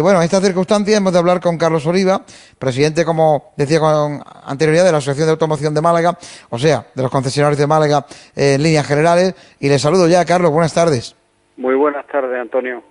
Y bueno, en esta circunstancia hemos de hablar con Carlos Oliva, presidente, como decía con anterioridad, de la Asociación de Automoción de Málaga, o sea, de los concesionarios de Málaga eh, en líneas generales. Y le saludo ya, Carlos, buenas tardes. Muy buenas tardes, Antonio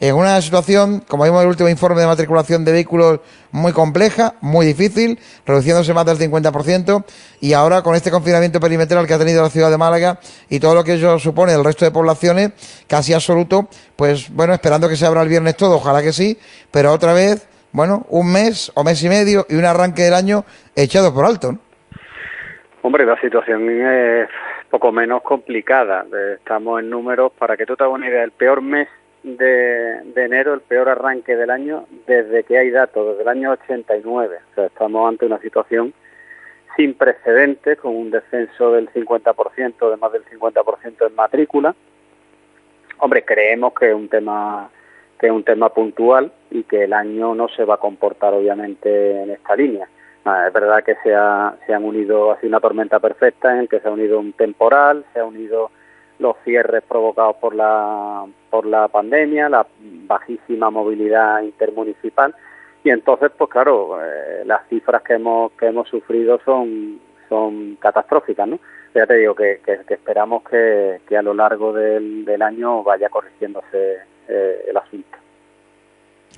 en una situación, como vimos en el último informe de matriculación de vehículos, muy compleja, muy difícil, reduciéndose más del 50%, y ahora con este confinamiento perimetral que ha tenido la ciudad de Málaga y todo lo que ello supone el resto de poblaciones, casi absoluto, pues bueno, esperando que se abra el viernes todo, ojalá que sí, pero otra vez, bueno, un mes o mes y medio y un arranque del año echado por alto. Hombre, la situación es poco menos complicada. Estamos en números, para que tú te hagas una idea, el peor mes de, enero, el peor arranque del año desde que hay datos, desde el año 89. O sea, estamos ante una situación sin precedentes, con un descenso del 50%, de más del 50% en matrícula. Hombre, creemos que es un tema que es un tema puntual y que el año no se va a comportar obviamente en esta línea. Ah, es verdad que se, se han unido, ha sido una tormenta perfecta en el que se ha unido un temporal, se ha unido los cierres provocados por la, por la pandemia, la bajísima movilidad intermunicipal. Y entonces pues claro eh, las cifras que hemos que hemos sufrido son son catastróficas no ya te digo que, que, esperamos que, que, a lo largo del, del año vaya corrigiéndose eh, el asunto.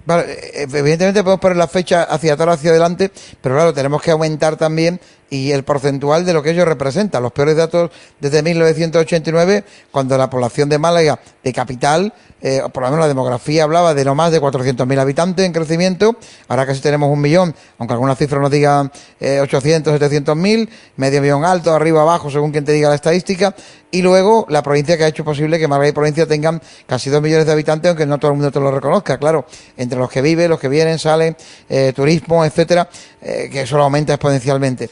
Eh, evidentemente podemos poner la fecha hacia atrás, hacia adelante, pero claro, tenemos que aumentar también y el porcentual de lo que ello representa. Los peores datos desde 1989, cuando la población de Málaga, de capital, eh, por lo menos la demografía hablaba de no más de 400.000 habitantes en crecimiento, ahora casi tenemos un millón, aunque algunas cifras nos digan eh, 800, 700.000, medio millón alto, arriba, abajo, según quien te diga la estadística, y luego la provincia que ha hecho posible que Málaga y provincia tengan casi dos millones de habitantes, aunque no todo el mundo te lo reconozca, claro, entre los que viven, los que vienen, salen, eh, turismo, etcétera, eh, que eso lo aumenta exponencialmente.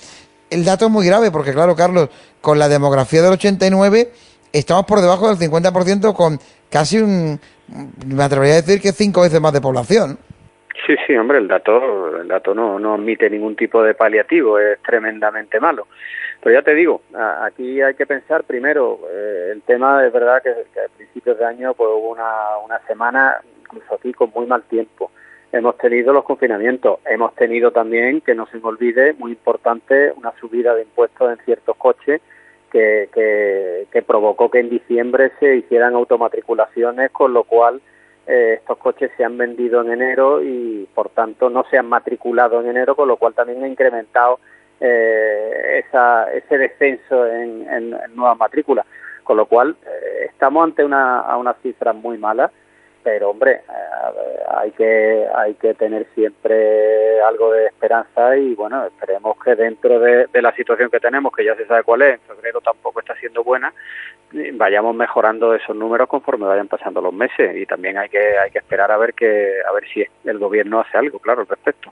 El dato es muy grave porque, claro, Carlos, con la demografía del 89 estamos por debajo del 50% con casi un, me atrevería a decir que cinco veces más de población. Sí, sí, hombre, el dato, el dato no, no admite ningún tipo de paliativo, es tremendamente malo. Pero ya te digo, aquí hay que pensar primero, eh, el tema es verdad que, a principios de año pues hubo una, una semana, incluso aquí, con muy mal tiempo. Hemos tenido los confinamientos, hemos tenido también, que no se me olvide, muy importante, una subida de impuestos en ciertos coches que, que, provocó que en diciembre se hicieran automatriculaciones, con lo cual eh, estos coches se han vendido en enero y por tanto no se han matriculado en enero, con lo cual también ha incrementado eh, esa, ese descenso en, en, nuevas matrículas. Con lo cual eh, estamos ante una, a unas cifras muy malas pero hombre, eh, hay que hay que tener siempre algo de esperanza y bueno, esperemos que dentro de, la situación que tenemos, que ya se sabe cuál es, en febrero tampoco está siendo buena, vayamos mejorando esos números conforme vayan pasando los meses y también hay que hay que esperar a ver que a ver si el gobierno hace algo, claro, al respecto.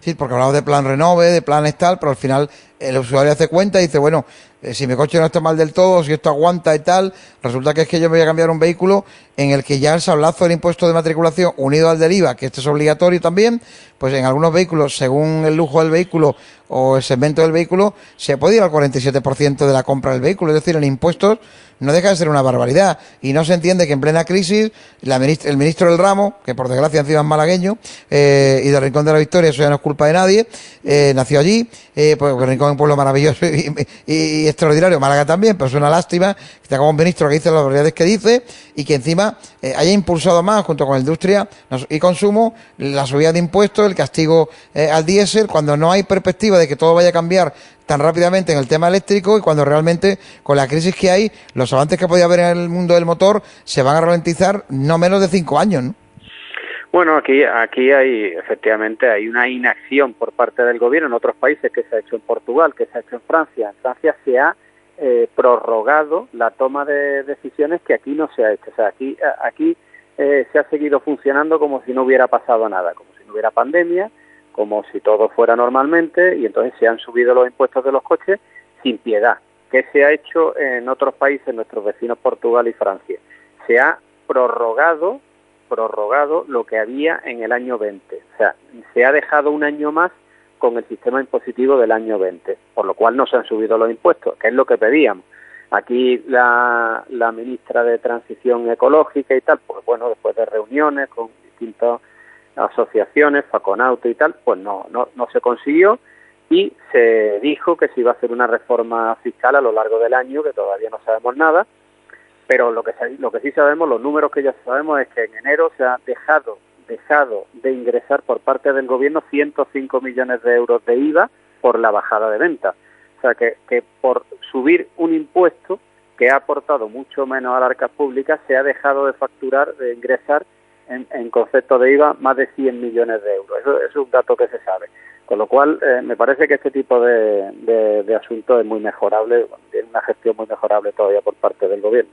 Sí, porque hablamos de plan renove, de plan tal, pero al final el usuario hace cuenta y dice, bueno, eh, si mi coche no está mal del todo, si esto aguanta y tal, resulta que es que yo me voy a cambiar un vehículo en el que ya el sablazo del impuesto de matriculación unido al del IVA, que este es obligatorio también, pues en algunos vehículos, según el lujo del vehículo o el segmento del vehículo, se puede ir al 47% de la compra del vehículo. Es decir, en impuestos no deja de ser una barbaridad. Y no se entiende que en plena crisis el ministro del ramo, que por desgracia encima es malagueño, eh, y del Rincón de la Victoria, eso ya no es culpa de nadie, eh, nació allí, eh, pues Rincón es un pueblo maravilloso y, extraordinario, Málaga también, pero es una lástima que tenga un ministro que dice las barbaridades que dice y que encima eh, haya impulsado más, junto con la industria y consumo, la subida de impuestos, el castigo eh, al diésel, cuando no hay perspectiva de que todo vaya a cambiar tan rápidamente en el tema eléctrico y cuando realmente con la crisis que hay, los avances que podía haber en el mundo del motor se van a ralentizar no menos de cinco años, ¿no? Bueno, aquí, aquí hay efectivamente hay una inacción por parte del gobierno en otros países que se ha hecho en Portugal, que se ha hecho en Francia. En Francia se ha eh, prorrogado la toma de decisiones que aquí no se ha hecho. O sea, aquí, aquí eh, se ha seguido funcionando como si no hubiera pasado nada, como si no hubiera pandemia, como si todo fuera normalmente y entonces se han subido los impuestos de los coches sin piedad. ¿Qué se ha hecho en otros países, nuestros vecinos Portugal y Francia? Se ha prorrogado prorrogado lo que había en el año 20. O sea, se ha dejado un año más con el sistema impositivo del año 20, por lo cual no se han subido los impuestos, que es lo que pedíamos. Aquí la, la ministra de Transición Ecológica y tal, pues bueno, después de reuniones con distintas asociaciones, Faconauto y tal, pues no, no, no se consiguió y se dijo que se iba a hacer una reforma fiscal a lo largo del año, que todavía no sabemos nada, pero lo que, lo que sí sabemos, los números que ya sabemos es que en enero se ha dejado, dejado de ingresar por parte del gobierno 105 millones de euros de IVA por la bajada de ventas. O sea, que, que por subir un impuesto que ha aportado mucho menos a las arcas públicas, se ha dejado de facturar, de ingresar en, en concepto de IVA más de 100 millones de euros. Eso, es un dato que se sabe. Con lo cual, eh, me parece que este tipo de, asuntos es muy mejorable, tiene una gestión muy mejorable todavía por parte del gobierno.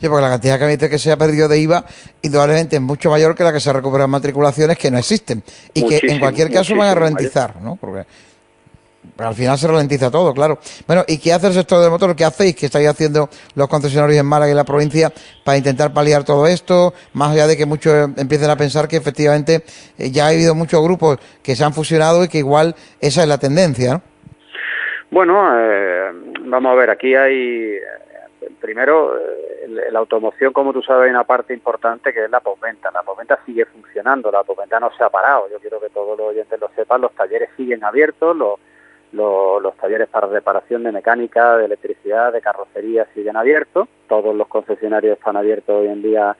Sí, porque la cantidad que que se ha perdido de IVA indudablemente es mucho mayor que la que se recupera en matriculaciones que no existen y que en cualquier caso van a ralentizar, ¿no? Porque al final se ralentiza todo, claro. Bueno, ¿y qué hace el sector del motor? ¿Qué hacéis? ¿Qué estáis haciendo los concesionarios en Málaga y en la provincia para intentar paliar todo esto? Más allá de que muchos empiecen a pensar que efectivamente eh, ya ha habido muchos grupos que se han fusionado y que igual esa es la tendencia, ¿no? Bueno, eh, vamos a ver, aquí hay primero, eh, la automoción, como tú sabes, hay una parte importante que es la postventa. La postventa sigue funcionando, la postventa no se ha parado. Yo quiero que todos los oyentes lo sepan. Los talleres siguen abiertos, los, los, talleres para reparación de mecánica, de electricidad, de carrocería siguen abiertos. Todos los concesionarios están abiertos hoy en día,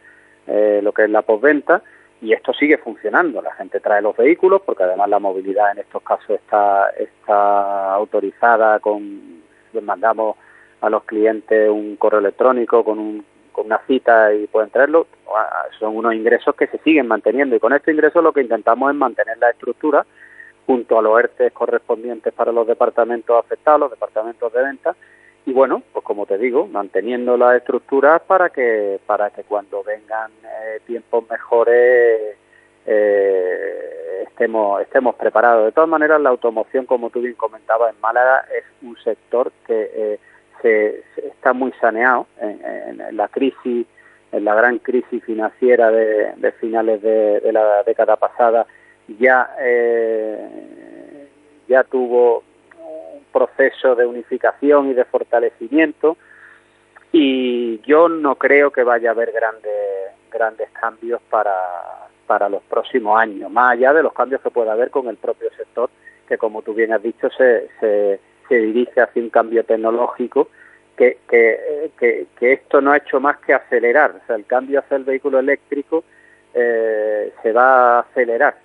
eh, lo que es la postventa. Y esto sigue funcionando. La gente trae los vehículos, porque además la movilidad en estos casos está, está autorizada con, mandamos a los clientes un correo electrónico con, un, con una cita y pueden traerlo, son unos ingresos que se siguen manteniendo. Y con estos ingresos lo que intentamos es mantener la estructura junto a los ERTE correspondientes para los departamentos afectados, los departamentos de venta. Y bueno, pues como te digo, manteniendo la estructura para que para que cuando vengan eh, tiempos mejores eh, estemos estemos preparados. De todas maneras, la automoción, como tú bien comentabas, en Málaga es un sector que eh, se, está muy saneado en, la crisis, en la gran crisis financiera de, finales de, la década pasada, ya, eh, ya tuvo un proceso de unificación y de fortalecimiento y yo no creo que vaya a haber grandes, grandes cambios para, para los próximos años, más allá de los cambios que pueda haber con el propio sector, que como tú bien has dicho, se, se, se dirige hacia un cambio tecnológico que, que, que, esto no ha hecho más que acelerar. O sea, el cambio hacia el vehículo eléctrico eh, se va a acelerar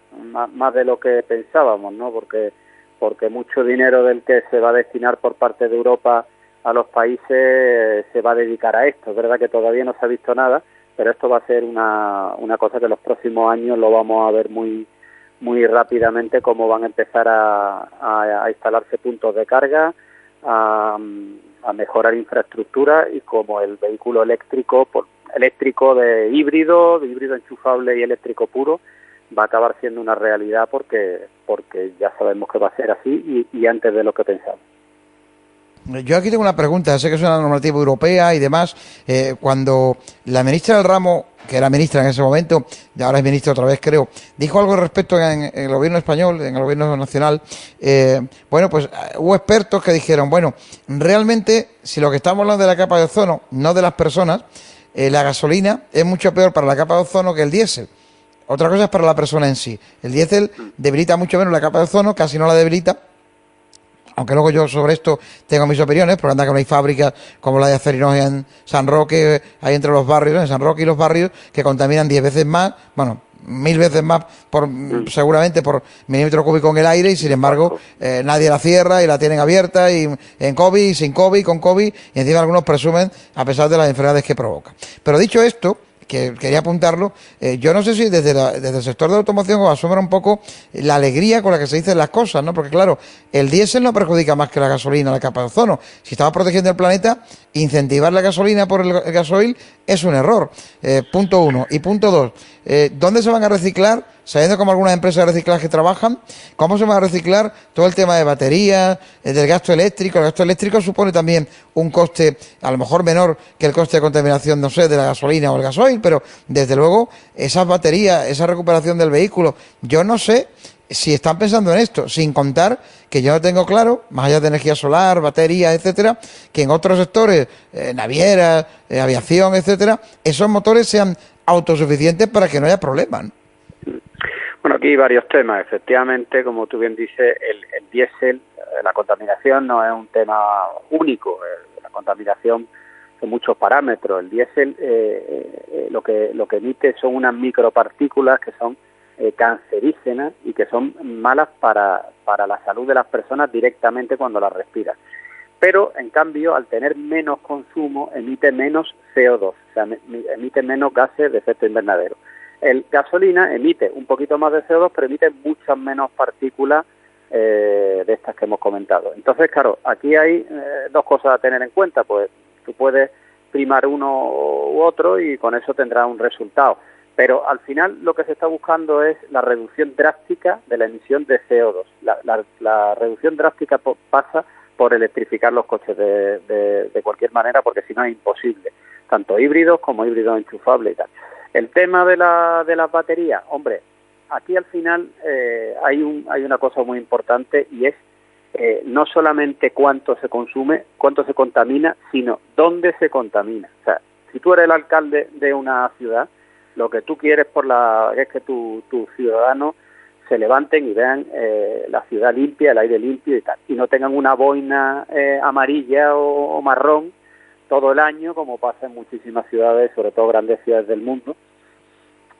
más, de lo que pensábamos, ¿no? Porque, porque mucho dinero del que se va a destinar por parte de Europa a los países se va a dedicar a esto. Es verdad que todavía no se ha visto nada, pero esto va a ser una, una cosa que en los próximos años lo vamos a ver muy muy rápidamente cómo van a empezar a, a, instalarse puntos de carga, a, mejorar infraestructura y como el vehículo eléctrico, eléctrico de híbrido, de híbrido enchufable y eléctrico puro, va a acabar siendo una realidad porque, porque ya sabemos que va a ser así y antes de lo que pensamos. Yo aquí tengo una pregunta, sé que es una normativa europea y demás. Eh, cuando la ministra del ramo, que era ministra en ese momento, y ahora es ministra otra vez creo, dijo algo respecto en, el gobierno español, en el gobierno nacional, eh, bueno, pues eh, hubo expertos que dijeron, bueno, realmente si lo que estamos hablando de la capa de ozono, no de las personas, la gasolina es mucho peor para la capa de ozono que el diésel. Otra cosa es para la persona en sí. El diésel debilita mucho menos la capa de ozono, casi no la debilita aunque luego yo sobre esto tengo mis opiniones, porque anda que no hay fábricas como la de Acerinos en San Roque, hay entre los barrios, en San Roque y los barrios, que contaminan diez veces más, bueno, mil veces más por mm. seguramente por milímetro cúbico en el aire y sin embargo eh, nadie la cierra y la tienen abierta y en COVID, sin COVID, con COVID y encima algunos presumen a pesar de las enfermedades que provoca. Pero dicho esto, que quería apuntarlo. Eh, yo no sé si desde, desde el sector de automoción os asombra un poco la alegría con la que se dicen las cosas, ¿no? Porque claro, el diésel no perjudica más que la gasolina, la capa de ozono. Si estamos protegiendo el planeta, incentivar la gasolina por el, gasoil es un error. Eh, punto uno. Y punto dos, eh, ¿dónde se van a reciclar sabiendo cómo algunas empresas de reciclaje trabajan, ¿cómo se va a reciclar todo el tema de baterías, eh, del gasto eléctrico? El gasto eléctrico supone también un coste a lo mejor menor que el coste de contaminación, no sé, de la gasolina o el gasoil, pero desde luego esas baterías, esa recuperación del vehículo, yo no sé si están pensando en esto, sin contar que yo no tengo claro, más allá de energía solar, baterías, etcétera, que en otros sectores, eh, navieras, eh, aviación, etcétera, esos motores sean autosuficientes para que no haya problemas. Bueno, aquí hay varios temas. Efectivamente, como tú bien dices, el, el diésel, eh, la contaminación no es un tema único. La contaminación son muchos parámetros. El diésel lo que lo que emite son unas micropartículas que son eh, cancerígenas y que son malas para, para la salud de las personas directamente cuando las respiran. Pero, en cambio, al tener menos consumo, emite menos CO2, o sea, emite menos gases de efecto invernadero. El gasolina emite un poquito más de CO2, pero emite muchas menos partículas eh, de estas que hemos comentado. Entonces, claro, aquí hay eh, dos cosas a tener en cuenta. Pues tú puedes primar uno u otro y con eso tendrás un resultado. Pero al final lo que se está buscando es la reducción drástica de la emisión de CO2. La, reducción drástica pasa por electrificar los coches de, cualquier manera, porque si no es imposible, tanto híbridos como híbridos enchufables y tal. El tema de, la, de las baterías, hombre, aquí al final eh, hay, un, hay una cosa muy importante y es eh, no solamente cuánto se consume, cuánto se contamina, sino dónde se contamina. O sea, si tú eres el alcalde de una ciudad, lo que tú quieres por la es que tus tu ciudadanos se levanten y vean eh, la ciudad limpia, el aire limpio y tal, y no tengan una boina eh, amarilla o, marrón todo el año, como pasa en muchísimas ciudades, sobre todo grandes ciudades del mundo.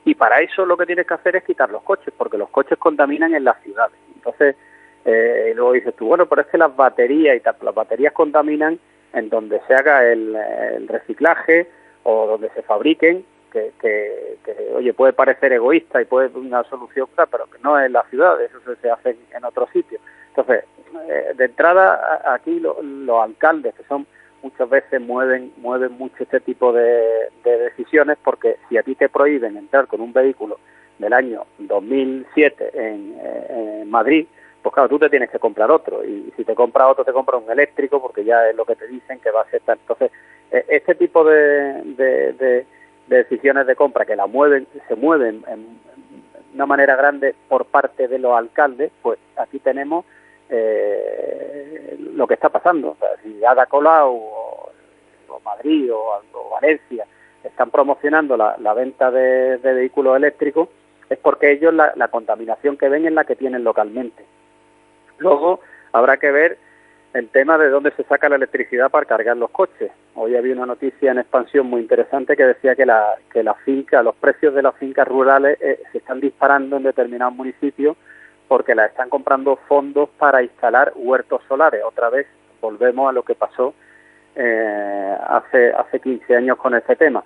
Y para eso lo que tienes que hacer es quitar los coches, porque los coches contaminan en las ciudades. Entonces, eh, luego dices tú, bueno, pero es que las baterías y tal, las baterías contaminan en donde se haga el reciclaje o donde se fabriquen que, oye, puede parecer egoísta y puede ser una solución, pero que no es la ciudad, eso se hace en otros sitios. Entonces, eh, de entrada, aquí los alcaldes, que son muchas veces mueven, mueven mucho este tipo de, decisiones, porque si a ti te prohíben entrar con un vehículo del año 2007 en, en Madrid, pues claro, tú te tienes que comprar otro y si te compras otro te compras un eléctrico porque ya es lo que te dicen que va a ser. Entonces, e, este tipo de, de, de decisiones de compra que la mueven, se mueven en una manera grande por parte de los alcaldes, pues aquí tenemos eh, lo que está pasando. O sea, si Ada Colau Madrid o, Valencia están promocionando la, venta de, vehículos eléctricos, es porque ellos la, la contaminación que ven es la que tienen localmente. Luego habrá que ver el tema de dónde se saca la electricidad para cargar los coches. Hoy había una noticia en expansión muy interesante que decía que la, que la finca, los precios de las fincas rurales eh, se están disparando en determinados municipios porque la están comprando fondos para instalar huertos solares. Otra vez volvemos a lo que pasó eh, hace, hace 15 años con este tema.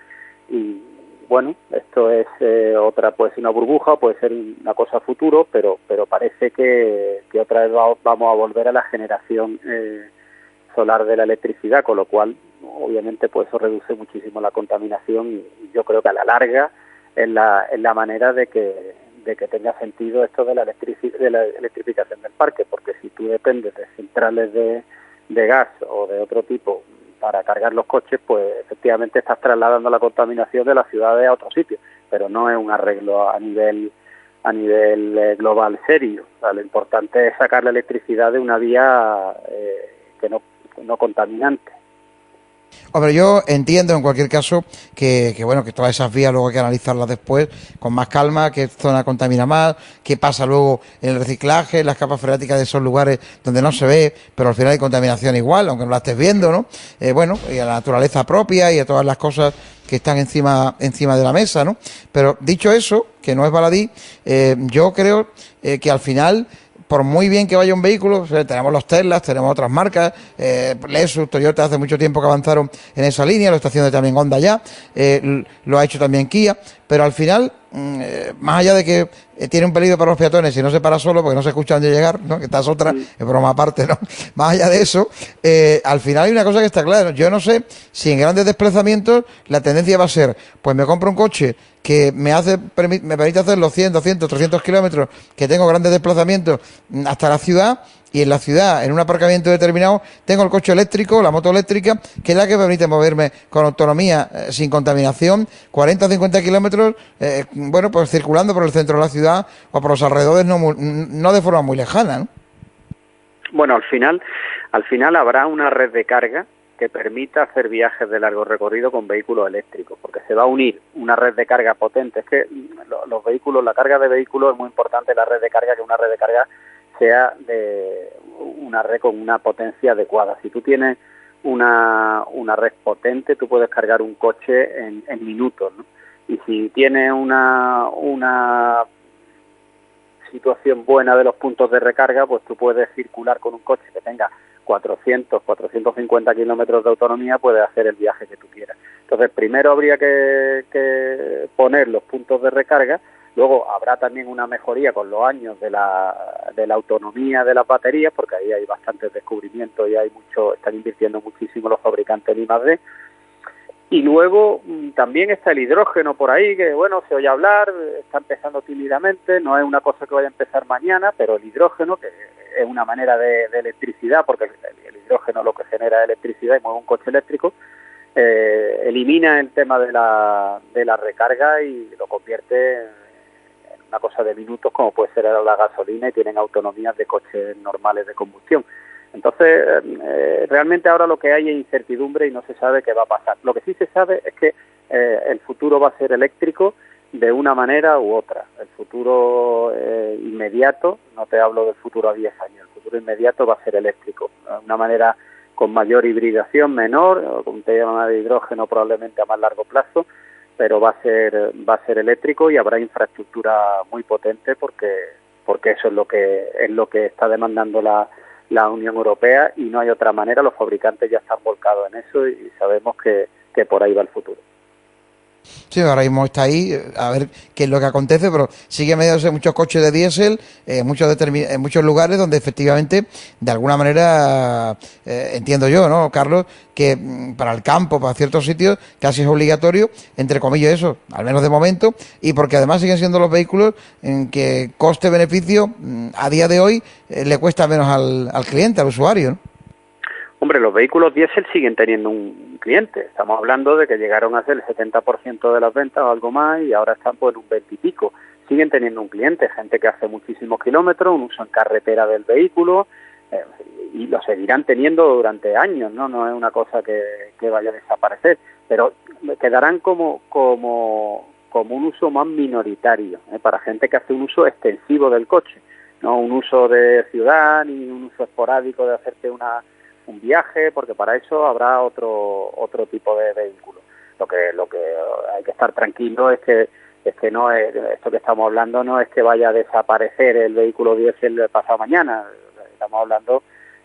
Y bueno, esto es eh, otra, puede ser una burbuja, puede ser una cosa futuro, pero, pero parece que, otra vez vamos a volver a la generación eh, solar de la electricidad, con lo cual, obviamente, pues eso reduce muchísimo la contaminación y, yo creo que a la larga es la, es la manera de que, de que tenga sentido esto de la, de la electrificación del parque, porque si tú dependes de centrales de, de gas o de otro tipo para cargar los coches, pues efectivamente estás trasladando la contaminación de las ciudades a otro sitio, pero no es un arreglo a nivel a nivel eh, global serio. lo importante es sacar la electricidad de una vía eh, que no, no contaminante. Hombre, yo entiendo en cualquier caso que, bueno que todas esas vías luego hay que analizarlas después con más calma, qué zona contamina más, qué pasa luego en el reciclaje, las capas freáticas de esos lugares donde no se ve, pero al final hay contaminación igual, aunque no la estés viendo, ¿no? Eh, bueno, y a la naturaleza propia y a todas las cosas que están encima, encima de la mesa, ¿no? Pero dicho eso, que no es baladí, eh, yo creo eh, que al final por muy bien que vaya un vehículo, tenemos los Teslas, tenemos otras marcas, eh, Lexus, Toyota hace mucho tiempo que avanzaron en esa línea, lo está haciendo también Honda ya, eh, lo ha hecho también Kia, pero al final, mm, eh, más allá de que eh, tiene un peligro para los peatones y no se para solo porque no se escucha dónde llegar, ¿no? que esta es otra, es broma aparte, ¿no? Más allá de eso, eh, al final hay una cosa que está clara. Yo no sé si en grandes desplazamientos la tendencia va a ser, pues me compro un coche que me hace me permite hacer los 100, 200, 300 kilómetros, que tengo grandes desplazamientos mm, hasta la ciudad y en la ciudad, en un aparcamiento determinado, tengo el coche eléctrico, la moto eléctrica, que es la que permite moverme con autonomía, eh, sin contaminación, 40 o 50 kilómetros, eh, bueno, pues circulando por el centro de la ciudad o por los alrededores, no, no de forma muy lejana, ¿no? Bueno, al final, al final habrá una red de carga que permita hacer viajes de largo recorrido con vehículos eléctricos, porque se va a unir una red de carga potente. Es que los vehículos, la carga de vehículos es muy importante, la red de carga, que una red de carga sea de una red con una potencia adecuada. Si tú tienes una, una red potente, tú puedes cargar un coche en, minutos. Y si tienes una, una situación buena de los puntos de recarga, pues tú puedes circular con un coche que tenga 400, 450 kilómetros de autonomía, puedes hacer el viaje que tú quieras. Entonces, primero habría que, que poner los puntos de recarga Luego habrá también una mejoría con los años de la, de la autonomía de las baterías, porque ahí hay bastantes descubrimientos y hay mucho, están invirtiendo muchísimo los fabricantes en I+.D. Y luego mm, también está el hidrógeno por ahí, que bueno, se oye hablar, está empezando tímidamente, no es una cosa que vaya a empezar mañana, pero el hidrógeno, que es una manera de, electricidad, porque el, hidrógeno lo que genera electricidad y mueve un coche eléctrico, eh, elimina el tema de la, de la recarga y lo convierte en una cosa de minutos como puede ser la gasolina y tienen autonomías de coches normales de combustión. Entonces, eh, realmente ahora lo que hay es incertidumbre y no se sabe qué va a pasar. Lo que sí se sabe es que eh, el futuro va a ser eléctrico de una manera u otra. El futuro eh, inmediato, no te hablo del futuro a 10 años, el futuro inmediato va a ser eléctrico. De una manera con mayor hibridación, menor, con un tema de hidrógeno probablemente a más largo plazo, pero va a ser va a ser eléctrico y habrá infraestructura muy potente porque porque eso es lo que es lo que está demandando la, la Unión Europea y no hay otra manera los fabricantes ya están volcados en eso y sabemos que, que por ahí va el futuro. Sí, ahora mismo está ahí, a ver qué es lo que acontece, pero sigue mediándose muchos coches de diésel en muchos, en muchos lugares donde efectivamente, de alguna manera, eh, entiendo yo, ¿no, Carlos? Que mm, para el campo, para ciertos sitios, casi es obligatorio, entre comillas eso, al menos de momento, y porque además siguen siendo los vehículos en que coste-beneficio mm, a día de hoy eh, le cuesta menos al, al cliente, al usuario. Hombre, los vehículos diésel siguen teniendo un cliente. Estamos hablando de que llegaron a ser el 70% de las ventas o algo más y ahora están por un 20 y pico. Siguen teniendo un cliente, gente que hace muchísimos kilómetros, un uso en carretera del vehículo eh, y lo seguirán teniendo durante años, ¿no? No es una cosa que, vaya a desaparecer, pero quedarán como, como, como un uso más minoritario, ¿eh? para gente que hace un uso extensivo del coche, no un uso de ciudad ni un uso esporádico de hacerte una un viaje, porque para eso habrá otro otro tipo de vehículo. Lo que lo que hay que estar tranquilo es que es que no es, esto que estamos hablando no es que vaya a desaparecer el vehículo diésel pasado mañana. Estamos hablando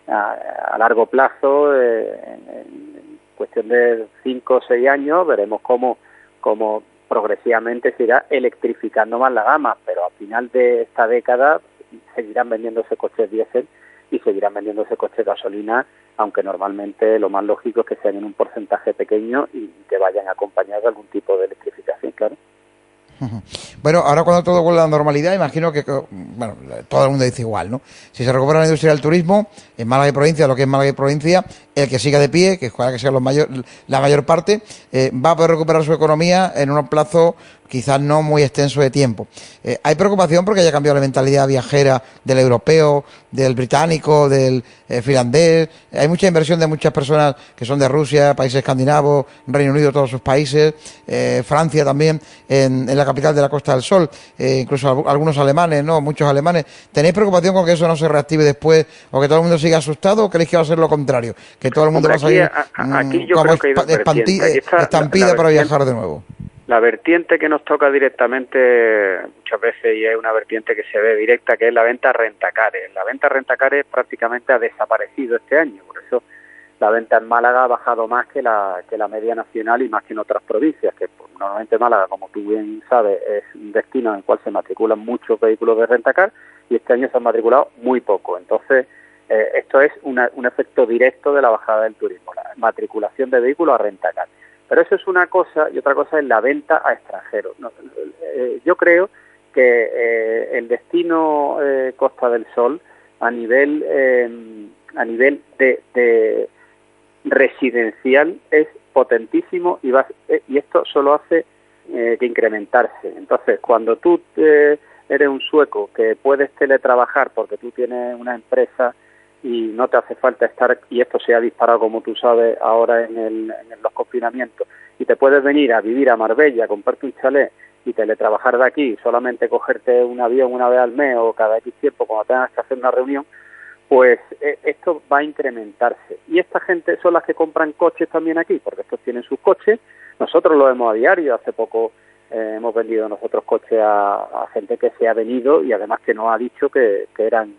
a, largo plazo, eh, en, cuestión de 5 o 6 años, veremos cómo, cómo progresivamente se irá electrificando más la gama, pero al final de esta década seguirán vendiéndose coches diésel y seguirán vendiéndose coches de gasolina aunque normalmente lo más lógico es que sean en un porcentaje pequeño y que vayan acompañados de algún tipo de electrificación, claro. Bueno, ahora cuando todo vuelva a la normalidad, imagino que, bueno, todo el mundo dice igual, ¿no? Si se recupera la industria del turismo, en Málaga y provincia, lo que es Málaga y provincia, el que siga de pie, que que sea mayor, la mayor parte, eh, va a poder recuperar su economía en un plazo quizás no muy extenso de tiempo. Eh, hay preocupación porque haya cambiado la mentalidad viajera del europeo, del británico, del eh, finlandés. Hay mucha inversión de muchas personas que son de Rusia, países escandinavos, Reino Unido, todos sus países, eh, Francia también, en, la capital de la Costa del Sol, incluso algunos alemanes, ¿no? Muchos alemanes. ¿Tenéis preocupación con que eso no se reactive después o que todo el mundo siga asustado o creéis que va a ser lo contrario? Que todo el mundo va a salir aquí, como estampida para viajar de nuevo. La vertiente que nos toca directamente muchas veces y es una vertiente que se ve directa, que es la venta rentacares. La venta rentacares prácticamente ha desaparecido este año, por eso la venta en Málaga ha bajado más que la, que la media nacional y más que en otras provincias, que normalmente Málaga, como tú bien sabes, es un destino en el cual se matriculan muchos vehículos de rentacar y este año se han matriculado muy poco. Entonces, eh, esto es un efecto directo de la bajada del turismo, la matriculación de vehículos a rentacar. Pero eso es una cosa y otra cosa es la venta a extranjeros. Eh, yo creo que eh, el destino Costa del Sol a nivel a nivel de, residencial es potentísimo y, y esto solo hace que incrementarse. Entonces, cuando tú eres un sueco que puedes teletrabajar porque tú tienes una empresa y no te hace falta estar, y esto se ha disparado como tú sabes ahora en, el, en los confinamientos, y te puedes venir a vivir a Marbella, comprarte un chalet y teletrabajar de aquí, solamente cogerte un avión una vez al mes o cada X tiempo cuando tengas que hacer una reunión, pues eh, esto va a incrementarse. Y esta gente son las que compran coches también aquí, porque estos tienen sus coches, nosotros lo vemos a diario, hace poco eh, hemos vendido nosotros coches a, gente que se ha venido y además que nos ha dicho que, que eran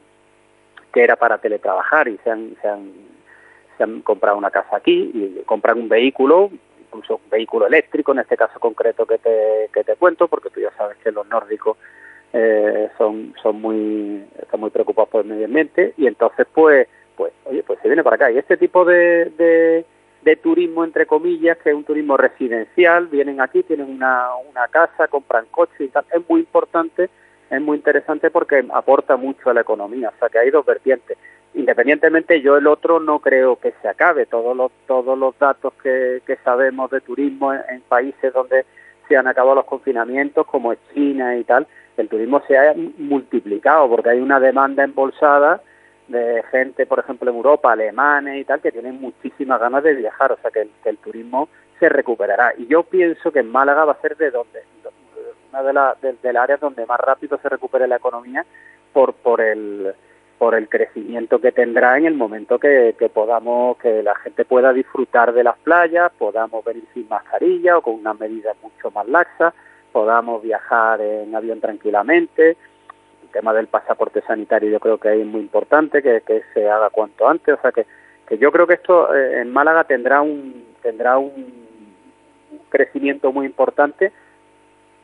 que era para teletrabajar y se han, se han, comprado una casa aquí y compran un vehículo, incluso un vehículo eléctrico, en este caso concreto que te, que te cuento, porque tú ya sabes que los nórdicos eh, son, son muy, están muy preocupados por el medio ambiente y entonces pues, pues, oye, pues se viene para acá. Y este tipo de, de, turismo, entre comillas, que es un turismo residencial, vienen aquí, tienen una, una casa, compran coches y tal, es muy importante es muy interesante porque aporta mucho a la economía, o sea que hay dos vertientes. Independientemente, yo el otro no creo que se acabe. Todos los, todos los datos que, que sabemos de turismo en, países donde se han acabado los confinamientos, como China y tal, el turismo se ha multiplicado porque hay una demanda embolsada de gente, por ejemplo, en Europa, alemanes y tal, que tienen muchísimas ganas de viajar, o sea que el, que el turismo se recuperará. Y yo pienso que en Málaga va a ser de donde, una de las de, áreas donde más rápido se recupere la economía por por el por el crecimiento que tendrá en el momento que, que podamos que la gente pueda disfrutar de las playas podamos venir sin mascarilla o con unas medidas mucho más laxas podamos viajar en avión tranquilamente. El tema del pasaporte sanitario yo creo que es muy importante que, que se haga cuanto antes o sea que, que yo creo que esto eh, en Málaga tendrá un tendrá un crecimiento muy importante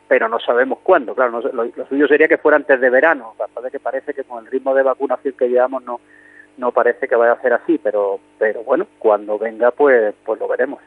pero no sabemos cuándo. Claro, lo, suyo sería que fuera antes de verano, de que parece que con el ritmo de vacunación que llevamos no no parece que vaya a ser así, pero pero bueno, cuando venga pues pues lo veremos.